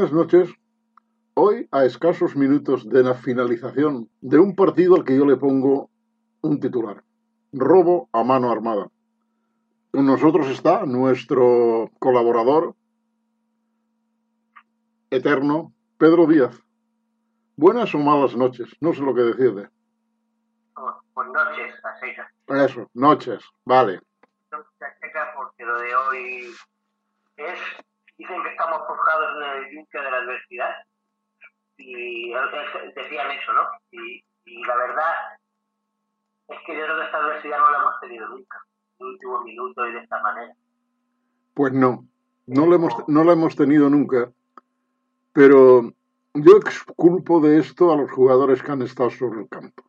Buenas noches. Hoy, a escasos minutos de la finalización de un partido al que yo le pongo un titular. Robo a mano armada. Con nosotros está nuestro colaborador eterno, Pedro Díaz. Buenas o malas noches, no sé lo que decirle. Pues noches, a secas. Eso, noches, vale. Noches a secas porque lo de hoy es, dicen que estamos forjados en el yunque de la adversidad y decían eso, ¿no? Y, y la verdad es que yo creo que esta adversidad no la hemos tenido nunca, en el último minuto y de esta manera. Pues no, no lo hemos, no lo hemos tenido nunca, pero yo exculpo de esto a los jugadores que han estado sobre el campo.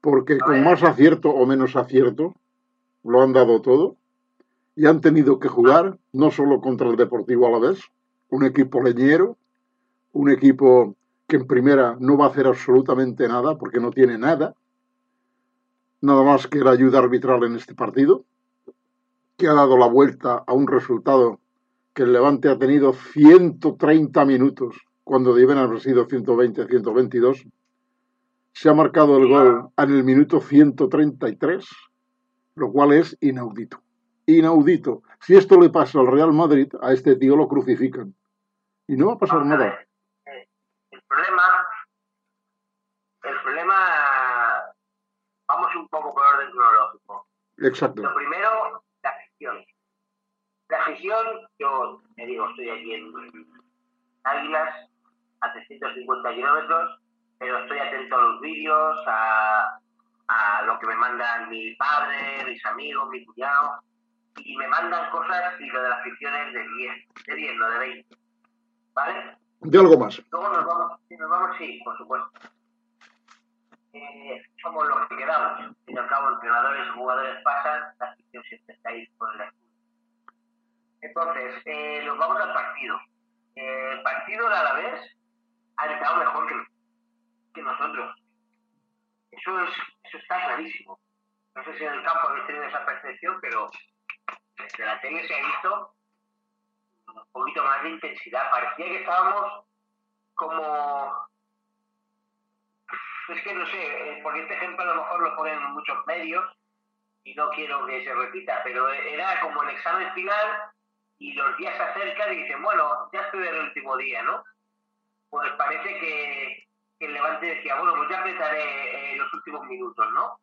Porque con más acierto o menos acierto, lo han dado todo y han tenido que jugar no solo contra el Deportivo Alavés, un equipo leñero, un equipo que en primera no va a hacer absolutamente nada porque no tiene nada, nada más que la ayuda arbitral en este partido, que ha dado la vuelta a un resultado que el Levante ha tenido 130 minutos cuando deben haber sido 120, 122. Se ha marcado el gol en el minuto 133, lo cual es inaudito. Inaudito. Si esto le pasa al Real Madrid, a este tío lo crucifican. Y no va a pasar Vamos nada. eh, El problema, el problema, vamos un poco por orden cronológico. Exacto. Lo primero, la afición. La afición, yo me digo, estoy aquí en Águilas, a 350 kilómetros, pero estoy atento a los vídeos, a, a lo que me mandan mi padre, mis amigos, mi cuñado, y me mandan cosas y lo de la afición es de 10, de 10, no de 20. ¿Vale? De algo más. Luego nos vamos, si nos vamos, sí, por supuesto. Eh, somos los que quedamos. Y al cabo, entrenadores jugadores pasan, la afición siempre está ahí por el escudo. Entonces, eh, nos vamos al partido. Eh, el partido de Alavés ha estado mejor que, que nosotros. Eso, es, eso está clarísimo. No sé si en el campo habéis tenido esa percepción, pero desde la tele se ha visto un poquito más de intensidad. Parecía que estábamos como... Es que no sé, eh, porque este ejemplo a lo mejor lo ponen en muchos medios y no quiero que se repita, pero era como el examen final y los días se acercan y dicen, bueno, ya estoy en el último día, ¿no? Pues parece que, que el Levante decía, bueno, pues ya apretaré eh, los últimos minutos, ¿no?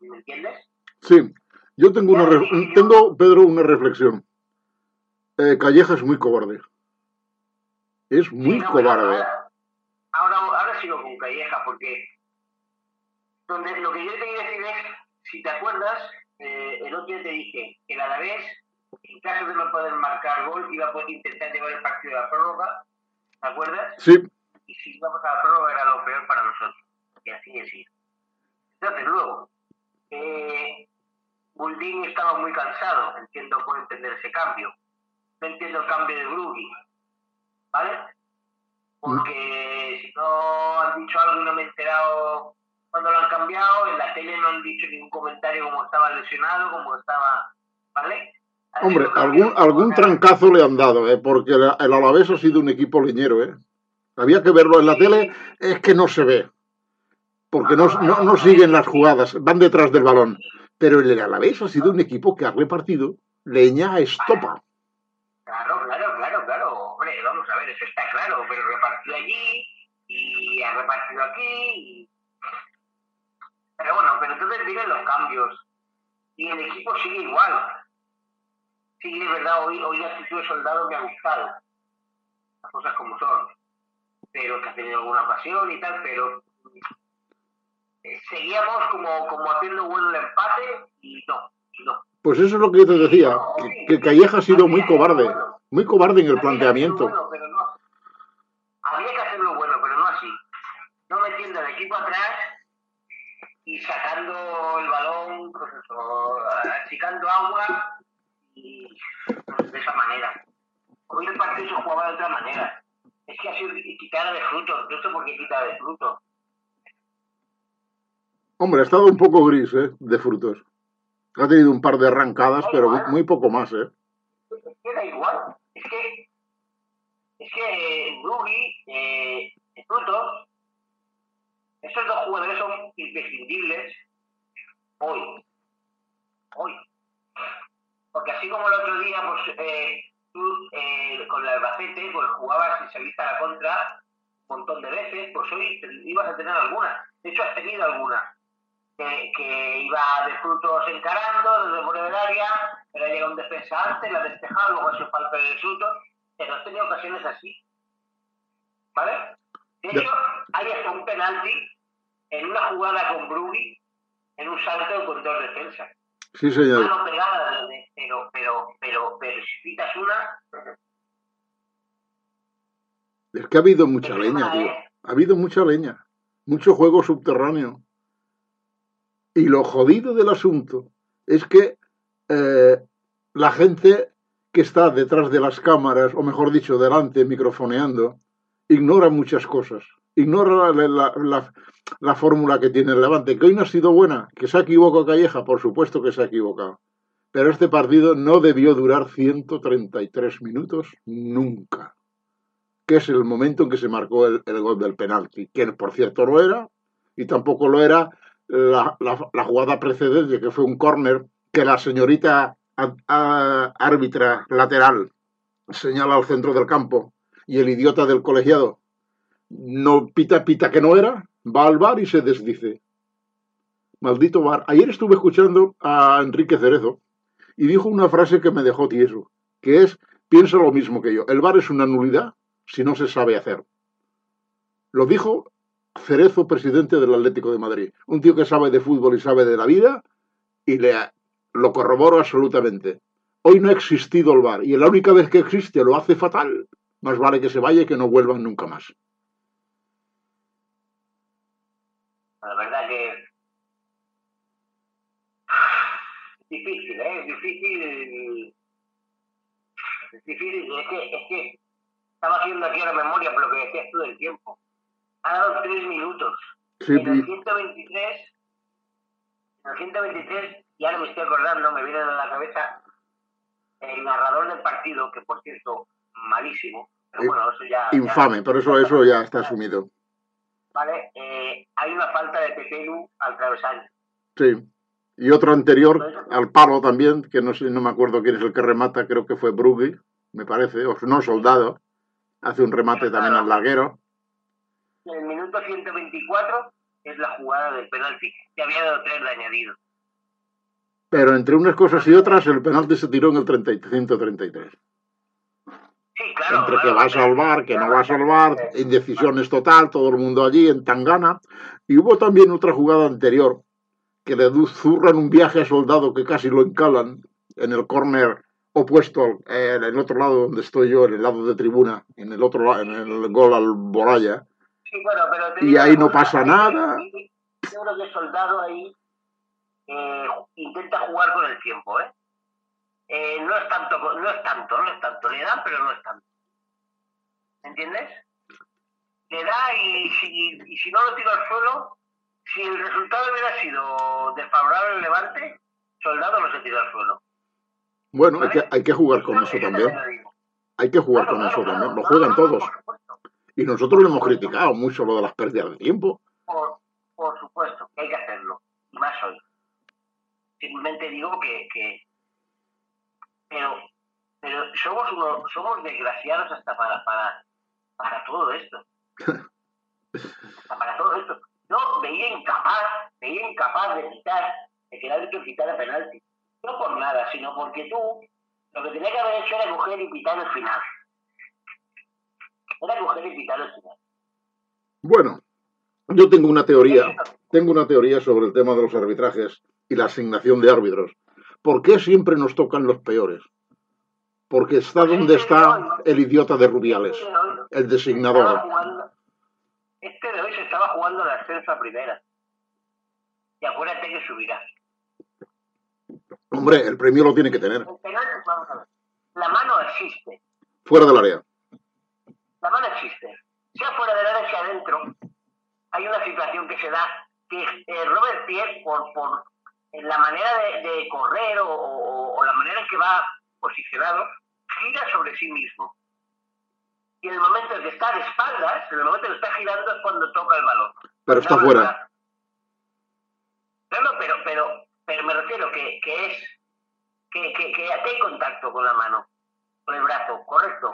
¿Me entiendes? Sí, yo tengo una, tengo, Pedro, una reflexión. Eh, Calleja es muy cobarde. Es muy Sí, no, pero cobarde. Ahora, ahora, ahora sigo con Calleja, porque donde, lo que yo te quería decir es, si te acuerdas, eh, el otro día te dije que el Alavés, en caso de no poder marcar gol, iba a poder intentar llevar el partido a la prórroga, ¿te acuerdas? Sí, Y si íbamos a la prórroga era lo peor para nosotros. Y así es. Entonces, luego, eh, Buldini estaba muy cansado, entiendo, puedo entender ese cambio. No entiendo el cambio de Brugui, ¿vale? Porque si no han dicho algo y no me he enterado cuando lo han cambiado, en la tele no han dicho ningún comentario como estaba lesionado, como estaba, ¿vale? Hombre, algún, algún trancazo le han dado, ¿eh? porque el, el Alavés ha sido un equipo leñero. ¿eh? Había que verlo en la tele, es que no se ve, porque no, no, no siguen las jugadas, van detrás del balón. Pero el Alavés ha sido un equipo que ha repartido leña a estopa. Claro, claro, claro, claro. Hombre, vamos a ver, eso está claro, pero repartido allí y ha repartido aquí. Pero bueno, pero entonces vienen los cambios y el equipo sigue igual. Sí, es verdad, hoy, hoy la actitud de soldado me ha gustado. Las cosas como son. Pero que ha tenido alguna ocasión y tal, pero seguíamos como, como haciendo bueno el empate y no, y no. Pues eso es lo que yo te decía, que, que Calleja ha sido muy cobarde, muy cobarde en el planteamiento. Bueno, pero no. Había que hacerlo bueno, pero no así. No metiendo el equipo atrás y sacando el balón, pues eso, achicando agua y pues, de esa manera. Hoy el partido se jugaba de otra manera. Es que ha sido quitada de frutos. No sé por qué quita de frutos. Hombre, ha estado un poco gris, ¿eh? De frutos. Ha tenido un par de arrancadas, pero muy, muy poco más, ¿eh? Es que da igual. Es que, es que Ruby, eh, Frutos, esos dos jugadores son imprescindibles hoy. Hoy. Porque así como el otro día, pues eh, tú eh, con el Albacete, pues jugabas y saliste a la contra un montón de veces, pues hoy ibas a tener alguna. De hecho, has tenido alguna. Que, que, iba de frutos encarando desde fuera del área, pero llega un defensa antes, la despejado, luego se falta de frutos. Pero has tenido ocasiones así. ¿Vale? De hecho, hay hasta un penalti en una jugada con Brugui, en un salto con dos defensas. Sí, señor. Pegada, pero, pero, pero, pero si quitas una. Es que ha habido mucha leña, una, tío. ¿eh? Ha habido mucha leña. Mucho juego subterráneo. Y lo jodido del asunto es que eh, la gente que está detrás de las cámaras, o mejor dicho, delante, microfoneando, ignora muchas cosas. Ignora la, la- la- la fórmula que tiene el Levante, que hoy no ha sido buena, que se ha equivocado Calleja, por supuesto que se ha equivocado. Pero este partido no debió durar 133 minutos nunca, que es el momento en que se marcó el, el gol del penalti, que por cierto no era, y tampoco lo era la, la- la jugada precedente, que fue un córner que la señorita árbitra lateral señala al centro del campo y el idiota del colegiado no pita, pita que no era, va al bar y se desdice. Maldito bar. Ayer estuve escuchando a Enrique Cerezo y dijo una frase que me dejó tieso, que es, piensa lo mismo que yo, el bar es una nulidad si no se sabe hacer. Lo dijo Cerezo, presidente del Atlético de Madrid, un tío que sabe de fútbol y sabe de la vida y le, lo corroboro absolutamente. Hoy no ha existido el bar y la única vez que existe lo hace fatal. Más vale que se vaya y que no vuelvan nunca más. La verdad que. Es difícil, ¿eh? Es difícil. Es difícil. Es que, es que estaba haciendo aquí la memoria por lo que decías tú del tiempo. Ha dado tres minutos. Sí, en el y- 123, en el 123, ya no me estoy acordando, me viene a la cabeza el narrador del partido, que por cierto, malísimo, pero Eh, bueno, eso ya... ya- infame, por eso eso ya está asumido. ¿Vale? Eh, hay una falta de Pepelu al travesaño. Sí. Y otro anterior al palo también, que no sé, no me acuerdo quién es el que remata, creo que fue Brugui, me parece, o no Soldado, hace un remate también al larguero. En el minuto 124 es la jugada del penalti, que había dado tres de añadido. Pero entre unas cosas y otras, el penalti se tiró en el 30 y 133. Sí, claro. Entre que claro, va a salvar, que no va a salvar, indecisiones total, todo el mundo allí en Tangana. Y hubo también otra jugada anterior, que le zurran un viaje a soldado que casi lo encalan en el córner opuesto, eh, en el otro lado donde estoy yo, en el lado de tribuna, en el otro lado, en el gol al Boraya. Sí, bueno, pero te Y digo ahí no pasa nada. Yo creo que el soldado ahí eh, intenta jugar con el tiempo, ¿eh? Eh, no es tanto, no es tanto, no es tanto, le da, pero no es tanto. ¿Entiendes? Le da y si, y si no lo tira al suelo, si el resultado hubiera sido desfavorable al levante, soldado no se tira al suelo. Bueno, hay que, hay que jugar con eso también. Hay que jugar Claro, con eso claro, también. Lo juegan todos. Por Y nosotros lo hemos criticado mucho lo de las pérdidas de tiempo. por, por supuesto hay que hacerlo. Y más hoy. Simplemente digo que, pero, pero somos unos, somos desgraciados hasta para, para, para todo esto. Para todo esto. Yo veía incapaz, veía incapaz de quitar, de que el penalti. No por nada, sino porque tú lo que tenía que haber hecho era coger y pitar el final. El. Bueno, yo tengo una teoría, tengo una teoría sobre el tema de los arbitrajes y la asignación de árbitros. ¿Por qué siempre nos tocan los peores? Porque está donde está el idiota de Rubiales, el designador. Este de hoy se estaba jugando la ascenso a primera. Y acuérdate que subirá. Hombre, el premio lo tiene que tener, El penal, vamos a ver. La mano existe. fuera del área. La mano existe. Sea fuera del área, sea adentro. Hay una situación que se da que eh, Robert Pierre, por, por en la manera de, de correr o, o- o la manera en que va posicionado, gira sobre sí mismo. y en el momento en que está de espaldas, en el momento en que está girando es cuando toca el balón. Pero está fuera. No, pero, pero, pero me refiero que, que es que, que, que hay contacto con la mano, con el brazo, correcto.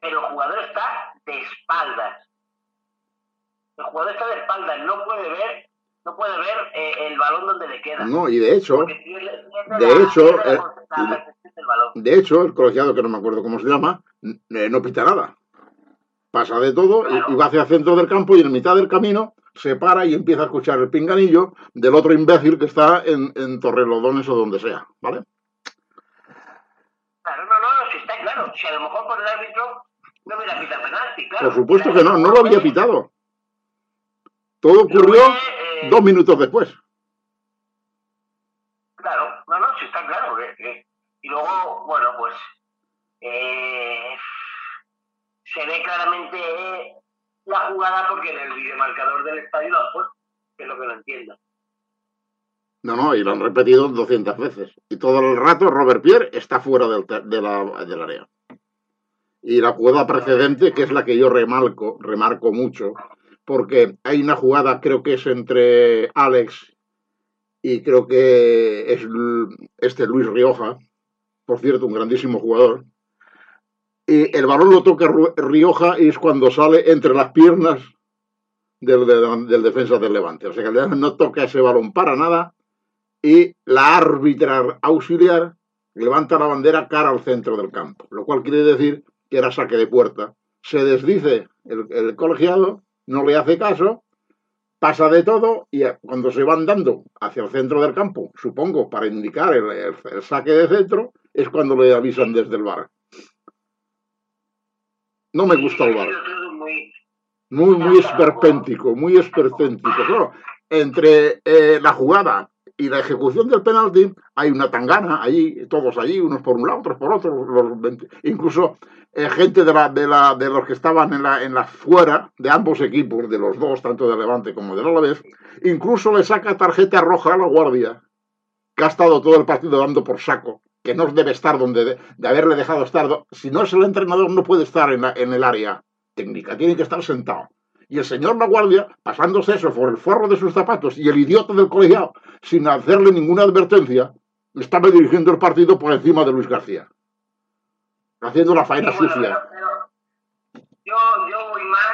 Pero el jugador está de espaldas. El jugador está de espaldas, no puede ver no puede ver eh, el balón donde le queda. No, y de hecho, de hecho, eh, de hecho, el colegiado, que no me acuerdo cómo se llama, eh, no pita nada. Pasa de todo y, va hacia el centro del campo y en mitad del camino se para y empieza a escuchar el pinganillo del otro imbécil que está en, en Torrelodones o donde sea, ¿vale? Claro, no, no, si está claro. Si a lo mejor por el árbitro no hubiera pitado penalti, claro. Por supuesto que no, no lo había pitado. Todo ocurrió eh, dos minutos después. Claro, no, no, sí está claro. y luego, bueno, pues eh, se ve claramente la jugada porque en el videomarcador del estadio lo puesto, que es lo que no entiendo. No, no, y lo han repetido 200 veces. Y todo el rato Robert Pierre está fuera del, de la, del área. Y la jugada precedente, que es la que yo remarco, remarco mucho, porque hay una jugada, creo que es entre Alex y creo que es este Luis Rioja, por cierto, un grandísimo jugador. Y el balón lo toca Rioja y es cuando sale entre las piernas del, del, defensa del Levante. O sea que no toca ese balón para nada y la árbitra auxiliar levanta la bandera cara al centro del campo, lo cual quiere decir que era saque de puerta. Se desdice el colegiado no le hace caso, pasa de todo y cuando se van dando hacia el centro del campo, supongo, para indicar el, saque de centro, es cuando le avisan desde el bar. No me gusta el bar. Muy, muy esperpéntico, muy esperpéntico. Claro, entre eh, la jugada y la ejecución del penalti hay una tangana allí, todos allí, unos por un lado, otros por otro, incluso eh, gente de, la, de, la, de los que estaban en la, en la fuera de ambos equipos, de los dos, tanto de Levante como de Alavés, incluso le saca tarjeta roja a la guardia, que ha estado todo el partido dando por saco, que no debe estar donde de, haberle dejado estar. Si no es el entrenador, no puede estar en, en el área técnica, tiene que estar sentado y el señor La Guardia, pasándose eso por el forro de sus zapatos, y el idiota del colegiado, sin hacerle ninguna advertencia, estaba dirigiendo el partido por encima de Luis García, haciendo la faena sucia. yo, yo voy más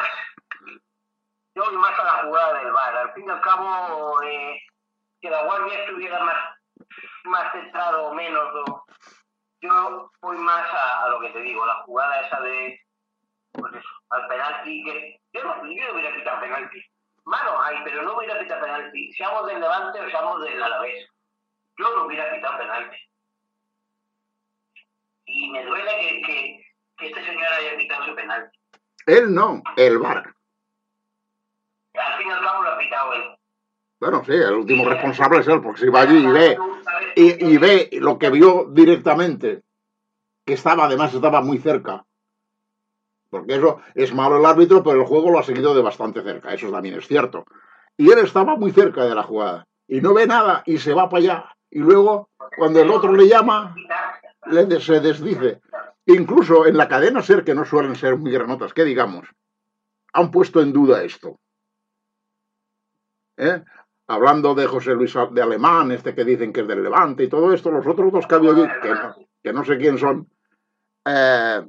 yo voy más a la jugada del bar. Al fin y al cabo, eh, que la guardia estuviera más, más centrado o menos, yo voy más a, lo que te digo, la jugada esa de, al penalti, que yo no, yo hubiera quitado penalti. Mano hay, pero no hubiera quitado penalti. Seamos del Levante o seamos del Alavés. Yo no hubiera quitado penalti. Y me duele que, que, que este señor haya quitado su penalti. Él no, el VAR. Al fin y al cabo lo ha quitado él. Bueno, sí, el último responsable es él, porque si va allí y ve, y, y ve lo que vio directamente, que estaba, además estaba muy cerca, porque eso es malo el árbitro, pero el juego lo ha seguido de bastante cerca, eso también es cierto. Y él estaba muy cerca de la jugada y no ve nada y se va para allá. Y luego, cuando el otro le llama, le, se desdice. Incluso en la cadena SER, que no suelen ser muy granotas, que digamos, han puesto en duda esto. ¿Eh? Hablando de José Luis de Alemán, este que dicen que es del Levante y todo esto, los otros dos que, que, no, que no sé quién son, eh,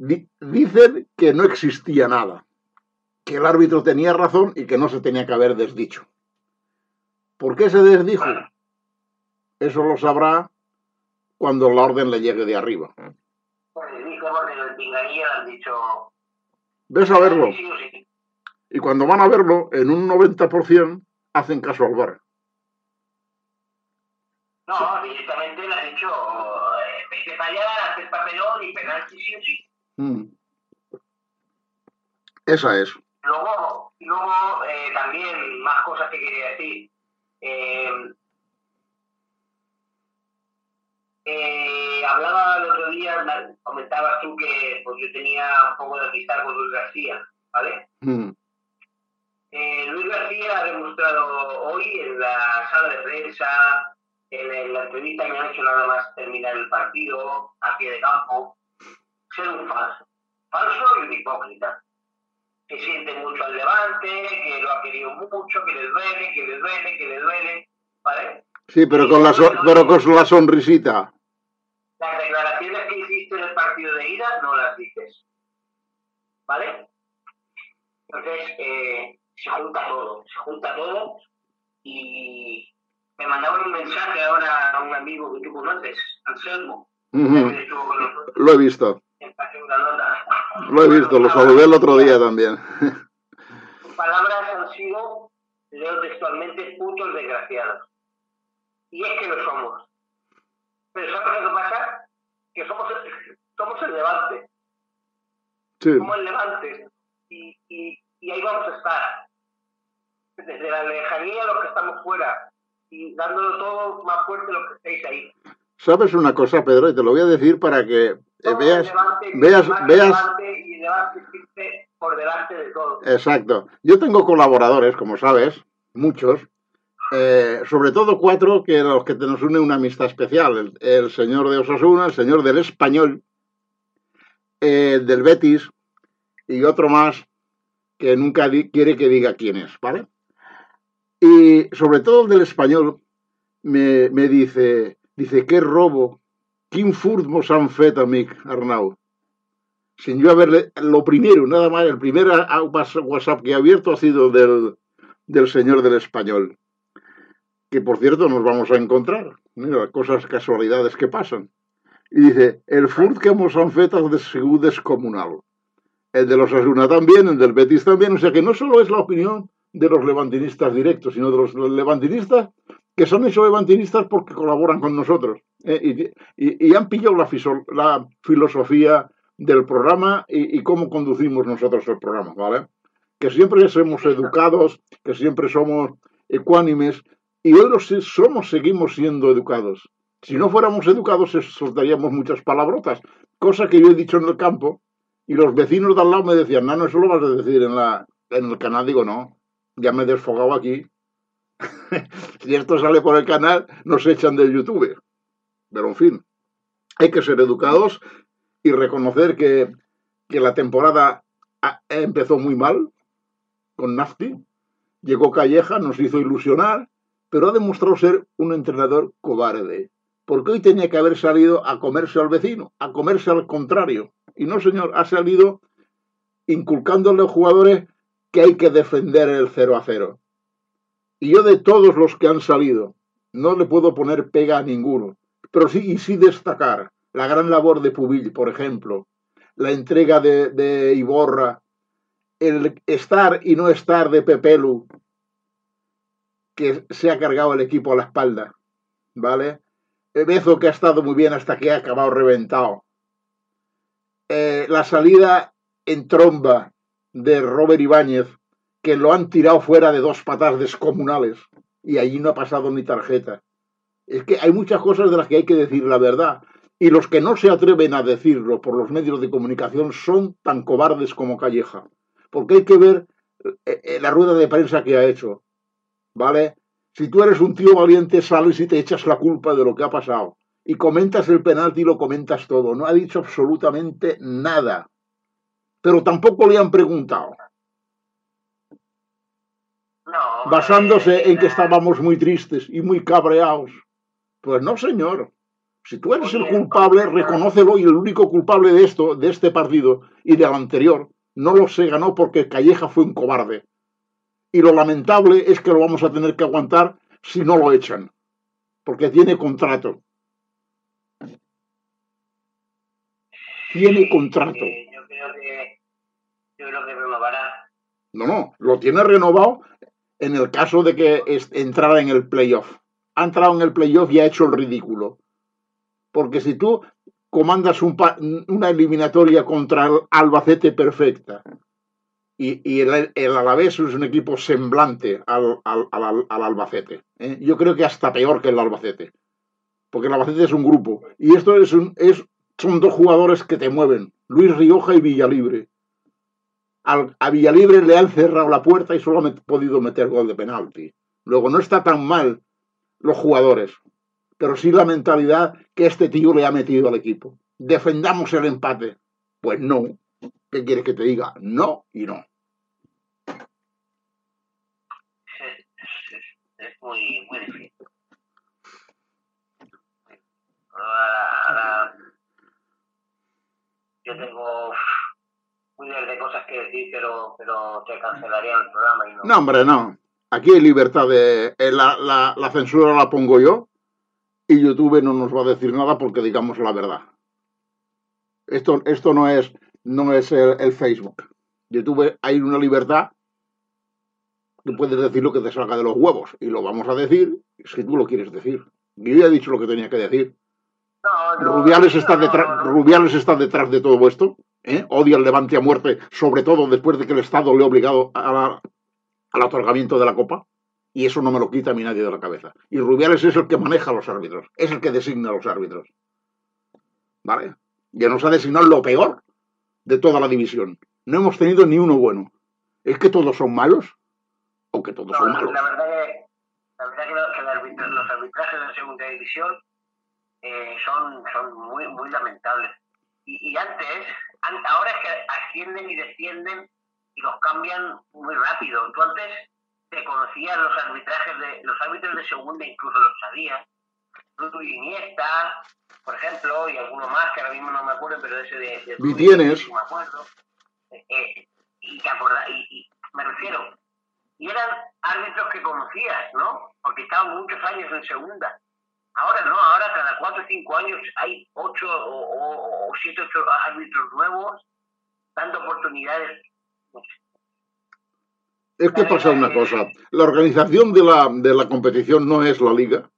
dicen que no existía nada, que el árbitro tenía razón y que no se tenía que haber desdicho. ¿Por qué se desdijo? Eso lo sabrá cuando la orden le llegue de arriba. Ves a verlo. Y cuando van a verlo, en un 90% hacen caso al bar. No, directamente le ha dicho, eh, vete para allá, haces papelón y penalti sí o sí. Mm. Esa es. Luego, luego eh, también más cosas que quería decir. Eh, eh, hablaba el otro día, comentabas tú que pues, yo tenía un poco de amistad con Luis García, ¿vale? Mm. Luis García ha demostrado hoy en la sala de prensa, en, la entrevista que me han hecho nada más terminar el partido, a pie de campo, ser un falso. falso y un hipócrita. Que siente mucho al levante, que lo ha querido mucho, que le duele, que le duele, que le duele, ¿vale? Sí, pero con la, pero con la sonrisita. Las declaraciones que hiciste en el partido de ida no las dices. ¿Vale? Entonces, eh, se junta todo, se junta todo y me mandaron un mensaje ahora a un amigo que tú conoces, Anselmo. Lo he visto. Lo he visto, lo saludé el otro día también. Sus palabras han sido, leo textualmente, putos desgraciados. Y es que lo somos. Pero ¿sabes lo que pasa? Que somos, somos el levante. Somos el levante. Y, y, y ahí vamos a estar. Desde la lejanía los que estamos fuera y dándolo todo más fuerte los que estáis ahí. ¿Sabes una cosa, Pedro? Y te lo voy a decir para que eh, veas, veas, veas. Y por delante de todo. Exacto. Yo tengo colaboradores, como sabes, muchos, eh, sobre todo cuatro que los que nos une una amistad especial. El, señor de Osasuna, el señor del Español, el del Betis y otro más que nunca quiere que diga quién es, ¿vale? Y sobre todo el del Español me, me dice, dice, qué robo, quin furt mos han fet, amic Arnau. Sin yo haberle, lo primero, nada más, el primer WhatsApp que he abierto ha sido del, del señor del Español que por cierto nos vamos a encontrar. Mira, cosas, casualidades que pasan. Y dice, el furt que hemos han feito de sigut descomunal. El de los Asuna también, el del Betis también. O sea que no solo es la opinión de los levantinistas directos, sino de los levantinistas que son esos levantinistas porque colaboran con nosotros. ¿eh? Y, han pillado la, la, filosofía del programa y, y, cómo conducimos nosotros el programa, ¿vale? Que siempre somos educados, que siempre somos ecuánimes, y hoy los somos, seguimos siendo educados. Si no fuéramos educados, soltaríamos muchas palabrotas, cosa que yo he dicho en el campo, y los vecinos de al lado me decían, no, no, eso lo vas a decir en, la, en el canal. Digo, no, ya me he desfogado aquí. si esto sale por el canal, nos echan del YouTube. Pero en fin, hay que ser educados y reconocer que, que la temporada empezó muy mal con Nafti. Llegó Calleja, nos hizo ilusionar pero ha demostrado ser un entrenador cobarde, porque hoy tenía que haber salido a comerse al vecino, a comerse al contrario. Y no, señor, ha salido inculcándole a los jugadores que hay que defender el 0 a 0. Y yo de todos los que han salido, no le puedo poner pega a ninguno, pero sí y sí destacar la gran labor de Pubil, por ejemplo, la entrega de, Iborra, el estar y no estar de Pepelu, que se ha cargado el equipo a la espalda, ¿vale? Bezo que ha estado muy bien hasta que ha acabado reventado. Eh, la salida en tromba de Robert Ibáñez, que lo han tirado fuera de dos patas descomunales y allí no ha pasado ni tarjeta. Es que hay muchas cosas de las que hay que decir la verdad. Y los que no se atreven a decirlo por los medios de comunicación son tan cobardes como Calleja. Porque hay que ver eh, eh, la rueda de prensa que ha hecho. ¿vale? Si tú eres un tío valiente, sales y te echas la culpa de lo que ha pasado. Y comentas el penalti y lo comentas todo. No ha dicho absolutamente nada. Pero tampoco le han preguntado. Basándose en que estábamos muy tristes y muy cabreados. Pues no, señor. Si tú eres el culpable, reconócelo y el único culpable de esto, de este partido y del anterior, no lo se ganó porque Calleja fue un cobarde. Y lo lamentable es que lo vamos a tener que aguantar si no lo echan, porque tiene contrato. Tiene contrato. yo creo que, yo creo que renovará. No, no, lo tiene renovado en el caso de que entrara en el playoff. Ha entrado en el playoff y ha hecho el ridículo. Porque si tú comandas una eliminatoria contra el Albacete perfecta, y, el, el, Alavés es un equipo semblante al, al, Albacete. ¿eh? Yo creo que hasta peor que el Albacete, porque el Albacete es un grupo. Y esto es, un, es son dos jugadores que te mueven, Luis Rioja y Villalibre. A Villalibre le han cerrado la puerta y solo ha podido meter gol de penalti. Luego no está tan mal los jugadores, pero sí la mentalidad que este tío le ha metido al equipo. Defendamos el empate. Pues no, ¿Qué quieres que te diga? No y no. Muy, difícil. Ahora yo tengo de cosas que decir, pero, pero te cancelarían el programa y no. No, hombre, no. Aquí hay libertad de... eh, La, la- la censura la pongo yo y YouTube no nos va a decir nada porque digamos la verdad. Esto, esto no es, no es el, el Facebook. YouTube hay una libertad que puedes decir lo que te salga de los huevos y lo vamos a decir si tú lo quieres decir. Yo ya he dicho lo que tenía que decir. No, no, Rubiales está detrás. Rubiales está detrás de todo esto. ¿Eh? Odia el levante a muerte, sobre todo después de que el Estado le ha obligado a la- al otorgamiento de la Copa. Y eso no me lo quita a mí nadie de la cabeza. Y Rubiales es el que maneja a los árbitros, es el que designa a los árbitros. ¿Vale? Ya nos ha designado lo peor de toda la división. No hemos tenido ni uno bueno. ¿Es que todos son malos? ¿O que todos No, son la, malos? la verdad que, la verdad que, los arbitrajes de segunda división eh, son, son muy, muy lamentables. Y, y antes, an- ahora es que ascienden y descienden y los cambian muy rápido. Tú antes te conocías los arbitrajes de los árbitros de segunda, incluso los sabías. Rudy Iniesta, por ejemplo, y alguno más que ahora mismo no me acuerdo, pero ese de, de Rudy, sí me acuerdo. Eh, eh, y te y, y me refiero, y eran árbitros que conocías, ¿no? Porque estaban muchos años en segunda. Ahora no, ahora cada cuatro o cinco años hay ocho o, siete ocho árbitros nuevos, dando oportunidades. Es que pasa una cosa. La organización de la, de la competición no es la liga.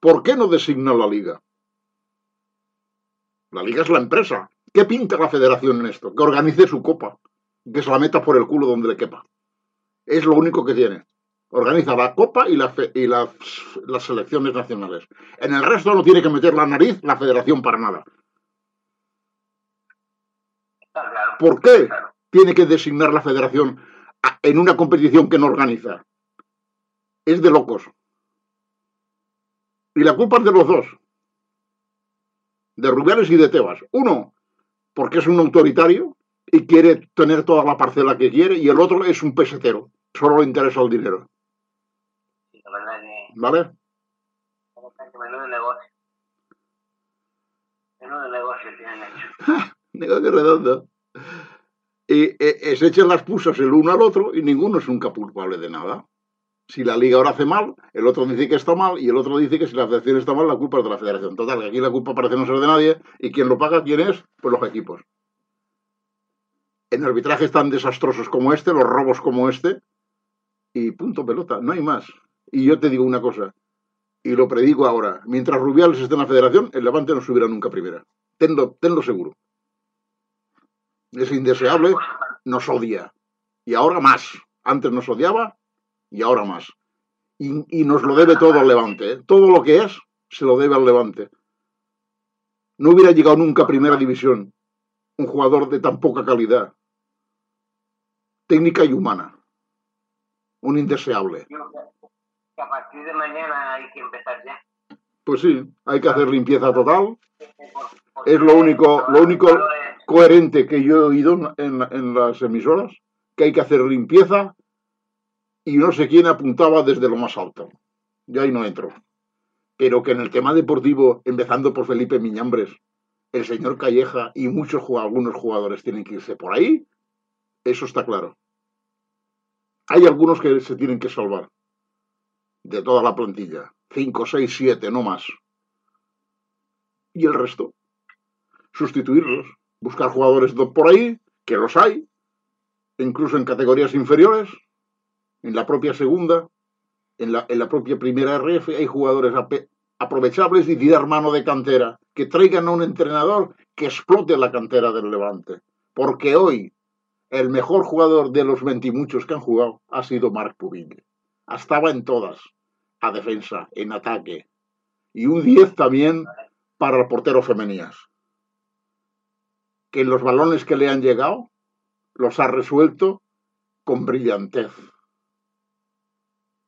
¿Por qué no designa la liga? La liga es la empresa. ¿Qué pinta la federación en esto? Que organice su copa. Que se la meta por el culo donde le quepa. Es lo único que tiene. Organiza la copa y, la fe- y las, las selecciones nacionales. En el resto no tiene que meter la nariz la federación para nada. ¿Por qué tiene que designar la federación en una competición que no organiza? Es de locos. Y la culpa es de los dos. De Rubiales y de Tebas. Uno, porque es un autoritario y quiere tener toda la parcela que quiere, y el otro es un pesetero. Solo le interesa el dinero. Sí, la verdad que, ¿Vale? menudo negocio. Menudo negocio tienen hecho. Negocio redondo. Y eh, eh, se echan las pusas el uno al otro y ninguno es nunca culpable de nada. Si la liga ahora hace mal, el otro dice que está mal y el otro dice que si la federación está mal, la culpa es de la federación. Total, que aquí la culpa parece no ser de nadie y quien lo paga, ¿quién es? Pues los equipos. En arbitrajes tan desastrosos como este, los robos como este, y punto pelota, no hay más. Y yo te digo una cosa, y lo predigo ahora, mientras Rubiales esté en la federación, el Levante no subirá nunca a primera. Tenlo, tenlo seguro. Es indeseable, nos odia. Y ahora más. Antes nos odiaba y ahora más. Y, y nos lo debe todo al Levante. ¿eh? Todo lo que es se lo debe al Levante. No hubiera llegado nunca a primera división un jugador de tan poca calidad. Técnica y humana. Un indeseable. Que- a partir de mañana hay que empezar ya. Pues sí, hay que hacer limpieza total. Porque Es lo único- lo único- coherente que yo he oído en, en las emisoras, que hay que hacer limpieza y no sé quién apuntaba desde lo más alto. Yo ahí no entro. Pero que en el tema deportivo, empezando por Felipe Miñambres, el señor Calleja y muchos algunos jugadores tienen que irse por ahí, eso está claro. Hay algunos que se tienen que salvar de toda la plantilla. Cinco, seis, siete, no más. Y el resto, sustituirlos buscar jugadores do- por ahí, que los hay, incluso en categorías inferiores, en la propia segunda, en la, en la propia primera RF, hay jugadores aprovechables y tirar mano de cantera, que traigan a un entrenador que explote la cantera del Levante. Porque hoy el mejor jugador de los veintimuchos que han jugado ha sido Marc Pubill. Estaba en todas, a defensa, en ataque. Y un 10 también para el portero Femenías que los balones que le han llegado los ha resuelto con brillantez,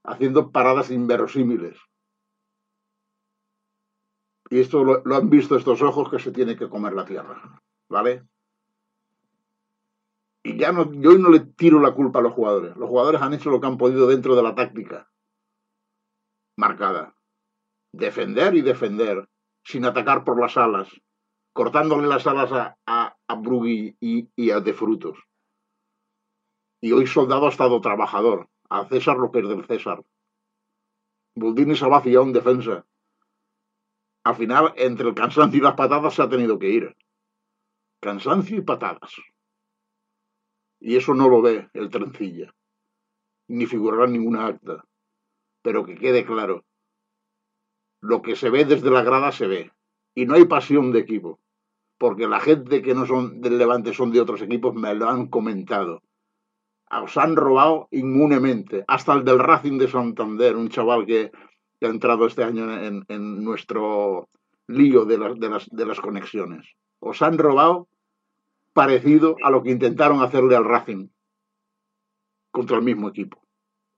haciendo paradas inverosímiles. Y esto lo, lo han visto estos ojos que se tiene que comer la tierra, ¿vale? Y ya no, yo no le tiro la culpa a los jugadores. Los jugadores han hecho lo que han podido dentro de la táctica marcada. Defender y defender, sin atacar por las alas, cortándole las alas a, a, y, a De Frutos. Y hoy Soldado ha estado trabajador. A César lo que es del César. Buldini se ha vaciado en defensa. Al final, entre el cansancio y las patadas se ha tenido que ir. Cansancio y patadas. Y eso no lo ve el trencilla. Ni figurará en ninguna acta. Pero que quede claro. Lo que se ve desde la grada se ve. Y no hay pasión de equipo. Porque la gente que no son del Levante son de otros equipos me lo han comentado. Os han robado inmunemente. Hasta el del Racing de Santander, un chaval que, que ha entrado este año en, en nuestro lío de las, de, las, de las conexiones. Os han robado parecido a lo que intentaron hacerle al Racing contra el mismo equipo.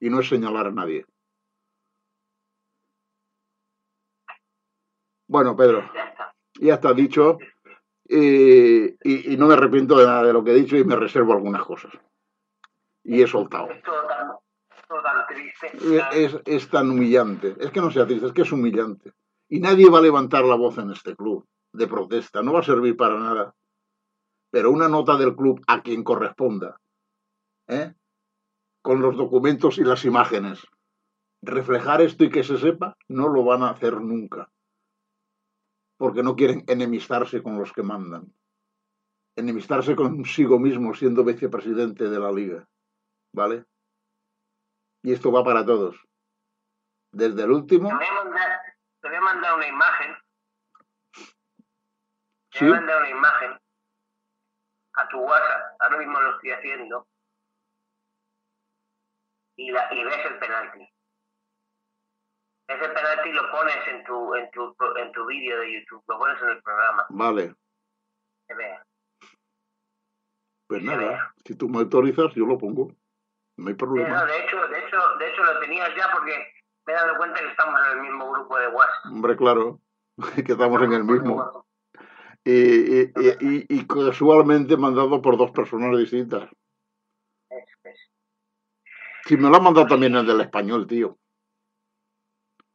Y no es señalar a nadie. Bueno, Pedro, ya está dicho. Y, y, y, no me arrepiento de nada de lo que he dicho y me reservo algunas cosas. Y he soltado. Es triste. Es, es, tan humillante. Es que no sea triste, es que es humillante. Y nadie va a levantar la voz en este club de protesta. No va a servir para nada pero una nota del club a quien corresponda, ¿eh? con los documentos y las imágenes. Reflejar esto y que se sepa, no lo van a hacer nunca, porque no quieren enemistarse con los que mandan, enemistarse consigo mismo siendo vicepresidente de la liga, ¿vale? Y esto va para todos. Desde el último... Te voy a mandar, te voy a mandar una imagen. Te ¿Sí? voy a mandar una imagen a tu WhatsApp, ahora mismo lo estoy haciendo, y, la, y ves el penalti. Ese penalti lo pones en tu, en tu, en tu vídeo de YouTube, lo pones en el programa, Vale, se vea. pues nada, vea. si tú me autorizas, yo lo pongo. No hay no, problema. de hecho, de hecho, de hecho lo tenías ya porque me he dado cuenta que estamos en el mismo grupo de WhatsApp. Hombre, claro, que estamos en el mismo. Y, y, y- y- casualmente mandado por dos personas distintas. Si me lo ha mandado también el del español, tío.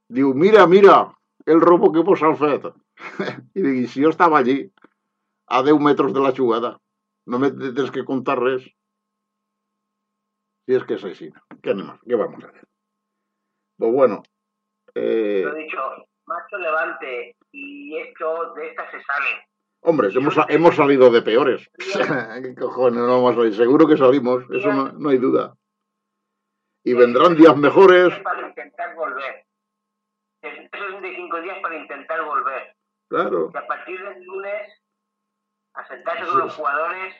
Digo, mira, mira, el robo que vos han fet. y digo, "I si yo estaba allí, a 10 metros de la jugada, no me tienes que contar res. Si es que es así. ¿Qué, más? ¿Qué vamos a hacer? Pues bueno, eh, Lo he dicho, macho levante y esto de esta se sale. Hombre, hemos, hemos salido de peores. ¿Qué cojones? No vamos a salir. Seguro que salimos, eso no, no hay duda. Y vendrán días mejores, Para intentar volver. 65 días para intentar volver. claro. Y a partir del lunes, a sentarse con los jugadores,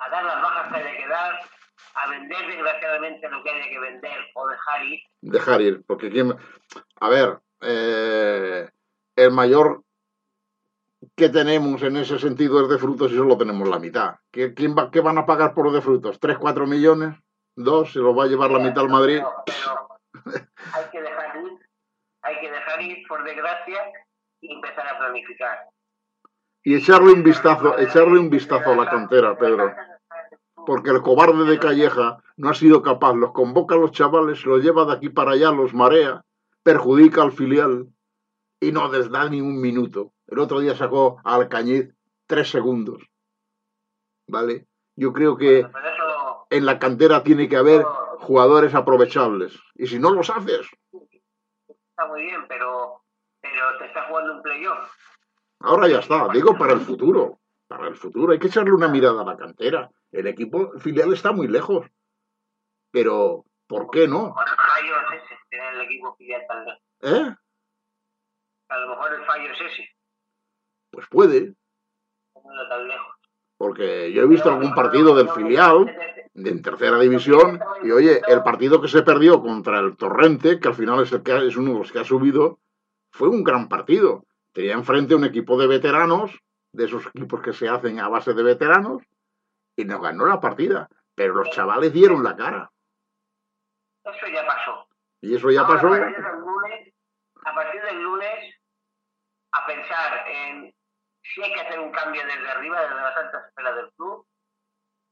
a dar las bajas que haya que dar, a vender desgraciadamente lo que haya que vender o dejar ir. dejar ir, porque quién, a ver, eh, el mayor que tenemos en ese sentido es de frutos y solo tenemos la mitad. ¿Qué, quién va, ¿Qué van a pagar por de frutos? ¿Tres, cuatro millones? ¿Dos? ¿Se lo va a llevar la mitad al Madrid? Pero, pero hay que dejar ir, hay que dejar ir, por desgracia, y empezar a planificar. Y echarle un vistazo, echarle un vistazo a la cantera, Pedro. Porque el cobarde de Calleja no ha sido capaz, los convoca a los chavales, los lleva de aquí para allá, los marea, perjudica al filial y no les da ni un minuto. El otro día sacó a Alcañiz tres segundos. ¿Vale? Yo creo que en la cantera tiene que haber jugadores aprovechables. Y si no los haces, está muy bien, pero, pero te está jugando un playoff. ahora ya está. Digo para el futuro. Para el futuro hay que echarle una mirada a la cantera. El equipo filial está muy lejos. Pero, ¿por qué no? ¿Eh? A lo mejor el fallo es ese, Pues puede. tenerlo tan lejos. Porque yo he visto algún partido del filial de en tercera división y oye, el partido que se perdió contra el Torrente, que al final es, el que, es uno de los que ha subido, fue un gran partido. Tenía enfrente un equipo de veteranos, de esos equipos que se hacen a base de veteranos, y nos ganó la partida. Pero los chavales dieron la cara. Eso ya pasó. Y eso ya Ahora, pasó. A partir del lunes, a partir del lunes, a pensar en si hay que hacer un cambio desde arriba, desde las altas esferas del club,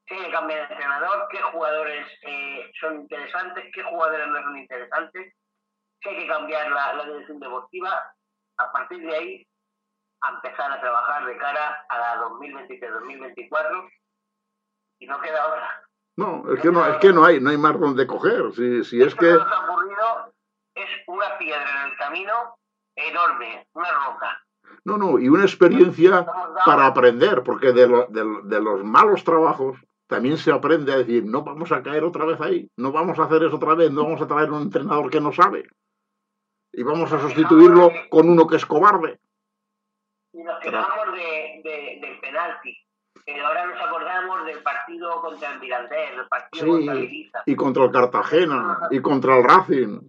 si hay que cambiar de entrenador, qué jugadores eh, son interesantes, qué jugadores no son interesantes, si hay que cambiar la, la dirección deportiva, a partir de ahí a empezar a trabajar de cara a la 2023-2024 y no queda otra. No, es que no, es que no hay, no hay más donde coger. Si, si es que. Lo que ha ocurrido es una piedra en el camino enorme, una roca. No, no, y una experiencia para aprender, porque de, lo, de, de, los malos trabajos también se aprende a decir, no vamos a caer otra vez ahí, no vamos a hacer eso otra vez, no vamos a traer un entrenador que no sabe. Y vamos a sustituirlo con uno que es cobarde. Y nos quedamos de, de, del penalti. Pero ahora nos acordamos del partido contra el Mirandés, el partido Sí, contra el Ibiza. y contra el Cartagena, y contra el Racing.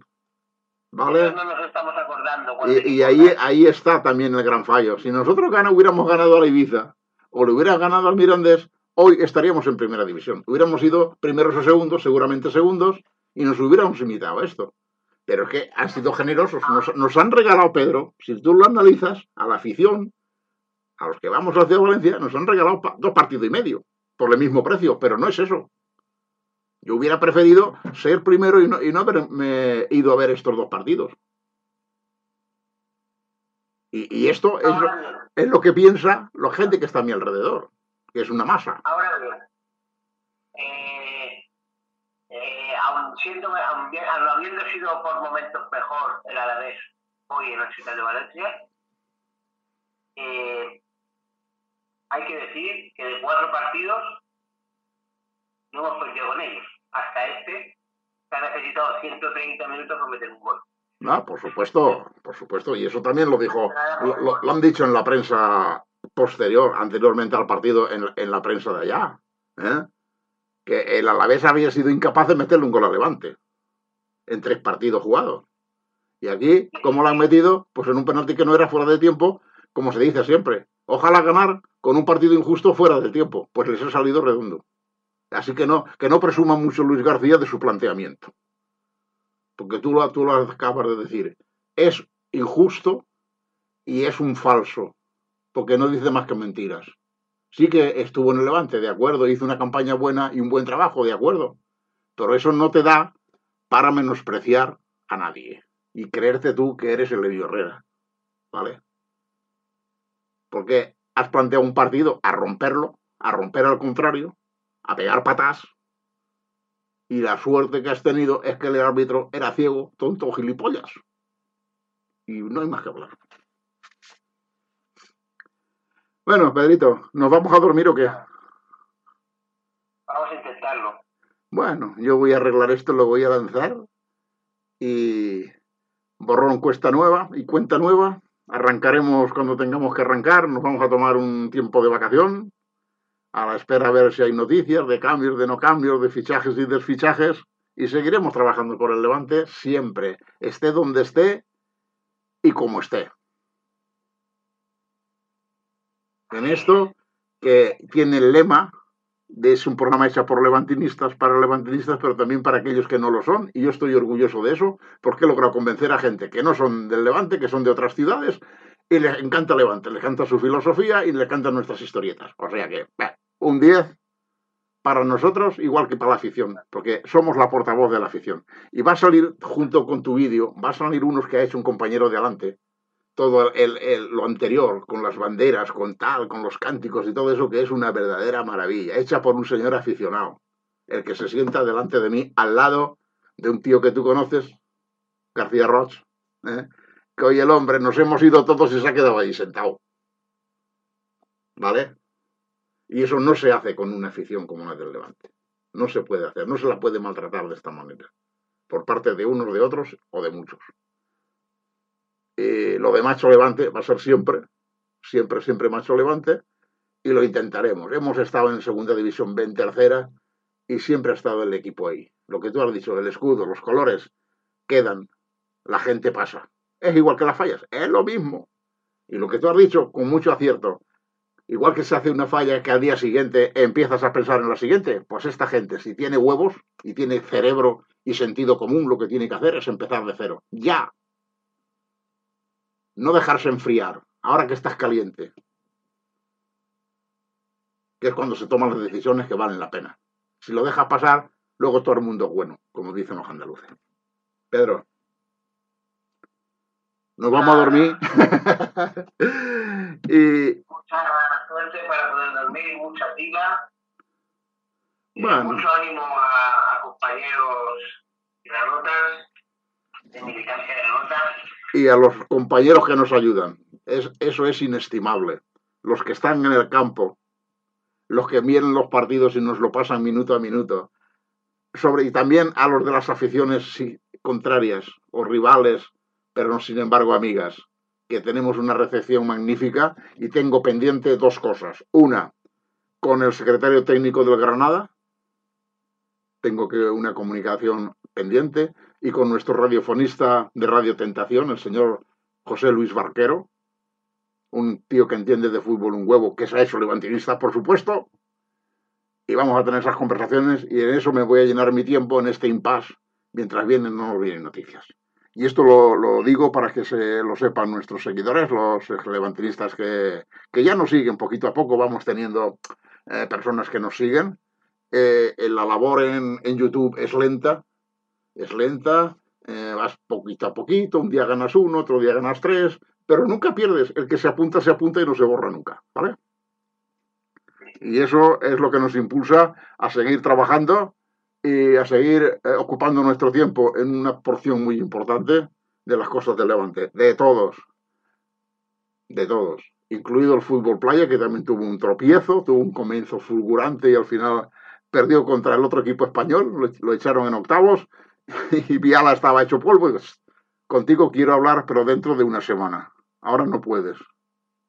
¿Vale? No nos estamos acordando. cuando Y, y ahí, ahí está también el gran fallo. Si nosotros gana, hubiéramos ganado a la Ibiza o le hubiera ganado al Mirandés, hoy estaríamos en primera división. Hubiéramos ido primeros o segundos, seguramente segundos, y nos hubiéramos imitado a esto. Pero es que han sido generosos. Nos, nos han regalado, Pedro, si tú lo analizas, a la afición, a los que vamos a la ciudad de Valencia, nos han regalado pa- dos partidos y medio por el mismo precio, pero no es eso. Yo hubiera preferido ser primero y no, y no haberme ido a ver estos dos partidos. Y, y esto es, lo- es que piensa la gente que está a mi alrededor, que es una masa. ahora bien, eh, eh, aun siendo, aun aun habiendo sido por momentos mejor el Alavés hoy en la ciudad de Valencia, eh, hay que decir que de cuatro partidos no hemos perdido con ellos. Hasta este se ha necesitado 130 minutos para meter un gol. Ah, por supuesto, por supuesto. Y eso también lo dijo, lo, lo- lo han dicho en la prensa posterior, anteriormente al partido, en, en la prensa de allá. ¿eh? Que el Alavés había sido incapaz de meterle un gol al Levante en tres partidos jugados. Y aquí, ¿cómo lo han metido? Pues en un penalti que no era fuera de tiempo, como se dice siempre. Ojalá ganar con un partido injusto fuera de tiempo. Pues les ha salido redondo. Así que no, que no presuma mucho Luis García de su planteamiento porque tú lo, tú lo acabas de decir, es injusto y es un falso, porque no dice más que mentiras. Sí que estuvo en el Levante, de acuerdo, hizo una campaña buena y un buen trabajo, de acuerdo, pero eso no te da para menospreciar a nadie y creerte tú que eres el Levi Herrera, ¿vale? Porque has planteado un partido a romperlo, a romper al contrario, a pegar patas, y la suerte que has tenido es que el árbitro era ciego, tonto gilipollas. Y no hay más que hablar. Bueno, Pedrito, ¿nos vamos a dormir o qué? Vamos a intentarlo. Bueno, yo voy a arreglar esto, lo voy a lanzar. Y borrón cuesta nueva y cuenta nueva. Arrancaremos cuando tengamos que arrancar. Nos vamos a tomar un tiempo de vacación. A la espera a ver si hay noticias de cambios, de no cambios, de fichajes y desfichajes. Y seguiremos trabajando por el Levante siempre, esté donde esté y como esté. En esto, que tiene el lema de es un programa hecho por levantinistas para levantinistas, pero también para aquellos que no lo son, y yo estoy orgulloso de eso, porque he logrado convencer a gente que no son del Levante, que son de otras ciudades, y les encanta Levante, les encanta su filosofía y les encantan nuestras historietas. O sea que, bah, un 10 para nosotros, igual que para la afición, porque somos la portavoz de la afición. Y va a salir, junto con tu vídeo, va a salir unos que ha hecho un compañero de adelante, todo el, lo anterior, con las banderas, con tal, con los cánticos y todo eso, que es una verdadera maravilla, hecha por un señor aficionado, el que se sienta delante de mí, al lado de un tío que tú conoces, García Roch, ¿eh? que hoy el hombre nos hemos ido todos y se ha quedado ahí sentado. ¿Vale? Y eso no se hace con una afición como la del Levante. No se puede hacer, no se la puede maltratar de esta manera, por parte de unos, de otros o de muchos. Eh, lo de macho levante va a ser siempre, siempre, siempre macho levante, y lo intentaremos. Hemos estado en segunda división B en tercera y siempre ha estado el equipo ahí. Lo que tú has dicho, el escudo, los colores quedan, la gente pasa. Es igual que las fallas, es lo mismo. Y lo que tú has dicho, con mucho acierto, igual que se hace una falla que al día siguiente empiezas a pensar en la siguiente, pues esta gente, si tiene huevos y tiene cerebro y sentido común, lo que tiene que hacer es empezar de cero. Ya, no dejarse enfriar, ahora que estás caliente. que es cuando se toman las decisiones que valen la pena. Si lo dejas pasar, luego todo el mundo es bueno, como dicen los andaluces. Pedro, nos vamos a dormir. y... Mucha suerte para poder dormir y mucha pila. Bueno. Mucho ánimo a, a compañeros granotas, de militancia granotas. Y a los compañeros que nos ayudan. Es, eso es inestimable. Los que están en el campo, los que miren los partidos y nos lo pasan minuto a minuto. Sobre, y también a los de las aficiones contrarias o rivales pero sin embargo amigas, que tenemos una recepción magnífica y tengo pendiente dos cosas. Una, con el secretario técnico del Granada, tengo que una comunicación pendiente, y con nuestro radiofonista de Radio Tentación, el señor José Luis Barquero, un tío que entiende de fútbol un huevo, que se ha hecho levantinista, por supuesto, y vamos a tener esas conversaciones y en eso me voy a llenar mi tiempo en este impasse mientras vienen no nos vienen noticias. Y esto lo, digo para que se lo sepan nuestros seguidores, los levantinistas que, que ya nos siguen poquito a poco, vamos teniendo eh, personas que nos siguen. Eh, la labor en, en, YouTube es lenta, es lenta, eh, vas poquito a poquito, un día ganas uno, otro día ganas tres, pero nunca pierdes. El que se apunta, se apunta y no se borra nunca, ¿vale? Y eso es lo que nos impulsa a seguir trabajando y a seguir eh, ocupando nuestro tiempo en una porción muy importante de las cosas del Levante, de todos, de todos, incluido el fútbol playa, que también tuvo un tropiezo, tuvo un comienzo fulgurante y al final perdió contra el otro equipo español, lo, echaron en octavos y Viala estaba hecho polvo. contigo quiero hablar, pero dentro de una semana. Ahora no puedes.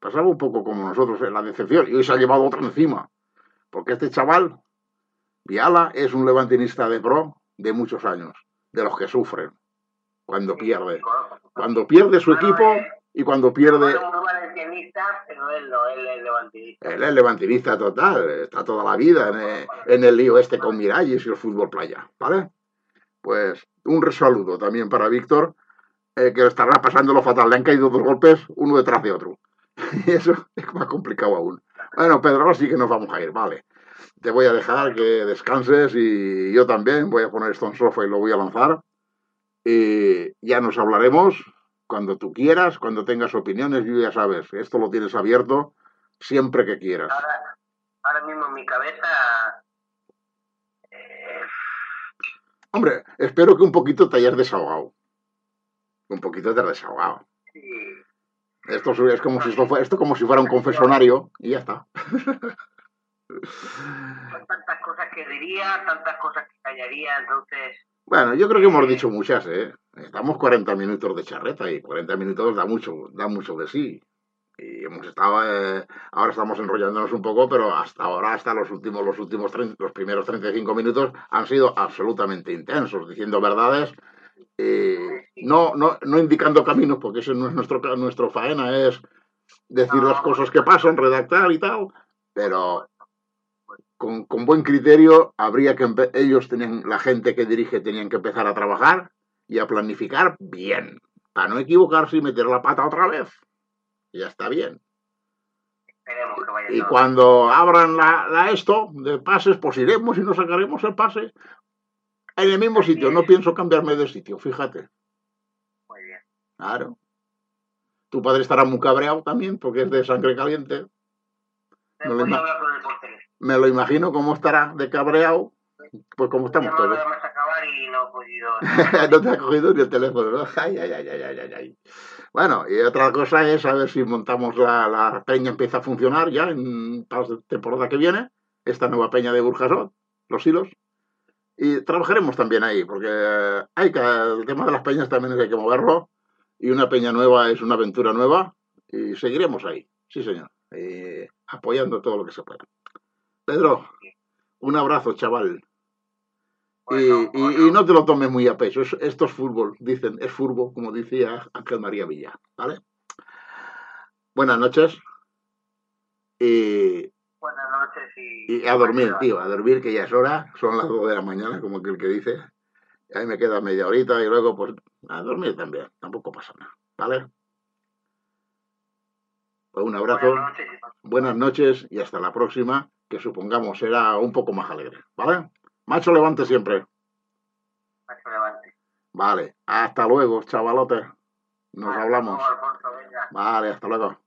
Pasaba un poco como nosotros en la decepción y hoy se ha llevado otra encima. Porque este chaval Viala es un levantinista de pro de muchos años, de los que sufren cuando pierde. Cuando pierde su equipo y cuando pierde... Él es levantinista total, está toda la vida en el, lío este con Miralles y el fútbol playa, ¿vale? Pues un saludo también para Víctor, eh, que estará pasando lo fatal. Le han caído dos golpes, uno detrás de otro. Y eso es más complicado aún. Bueno, Pedro, ahora sí que nos vamos a ir, vale te voy a dejar que descanses y yo también voy a poner esto en sofá y lo voy a lanzar. Y ya nos hablaremos cuando tú quieras, cuando tengas opiniones, yo ya sabes, esto lo tienes abierto siempre que quieras. Ahora, mismo en mi cabeza... Eh, Hombre, espero que un poquito te hayas desahogado. Un poquito te has desahogado. Esto es como si esto, esto como si fuera un confesonario y ya está. Son tantas cosas que diría, tantas cosas que callaría, entonces... Bueno, yo creo que hemos dicho muchas, ¿eh? Estamos 40 minutos de charreta y 40 minutos da mucho, da mucho de sí. Y hemos estado, eh, ahora estamos enrollándonos un poco, pero hasta ahora, hasta los últimos, los últimos, los primeros 35 minutos han sido absolutamente intensos, diciendo verdades, no, no, no indicando caminos, porque ese no es nuestro, nuestro faena, es decir las cosas que pasan, redactar y tal, pero con, buen criterio, habría que ellos tenían, la gente que dirige tenían que empezar a trabajar y a planificar bien, para no equivocarse y meter la pata otra vez. ya está bien. Y cuando abran la, esto de pases, pues iremos y nos sacaremos el pase en el mismo sitio. No pienso cambiarme de sitio, fíjate. Muy bien. Claro. Tu padre estará muy cabreado también porque es de sangre caliente. No me lo imagino cómo estará de cabreado, pues como estamos todos. no, te ha cogido ni el teléfono, ¿no? Ay, ay, ay, ay, ay, Bueno, y otra cosa es a ver si montamos la, la peña empieza a funcionar ya en la temporada que viene, esta nueva peña de Burjasot, los hilos. Y trabajaremos también ahí, porque hay que, el tema de las peñas también hay que moverlo. Y una peña nueva es una aventura nueva. Y seguiremos ahí, sí señor. apoyando todo lo que se pueda. Pedro, un abrazo, chaval. y, no te lo tomes muy a pecho. esto es fútbol, dicen, es furbo, como decía Ángel María Villa. ¿Vale? Buenas noches. Y, Buenas noches y, a dormir, tío, a dormir que ya es hora. Son las 2 de la mañana, como aquel que dice. Y ahí me queda media horita y luego, pues, a dormir también. Tampoco pasa nada. ¿Vale? Pues un abrazo. Buenas noches y hasta la próxima que supongamos será un poco más alegre, ¿vale? Macho levante siempre. Macho levante. Vale, hasta luego, chavalotes. Nos hablamos. Alfonso. Vale, hasta luego.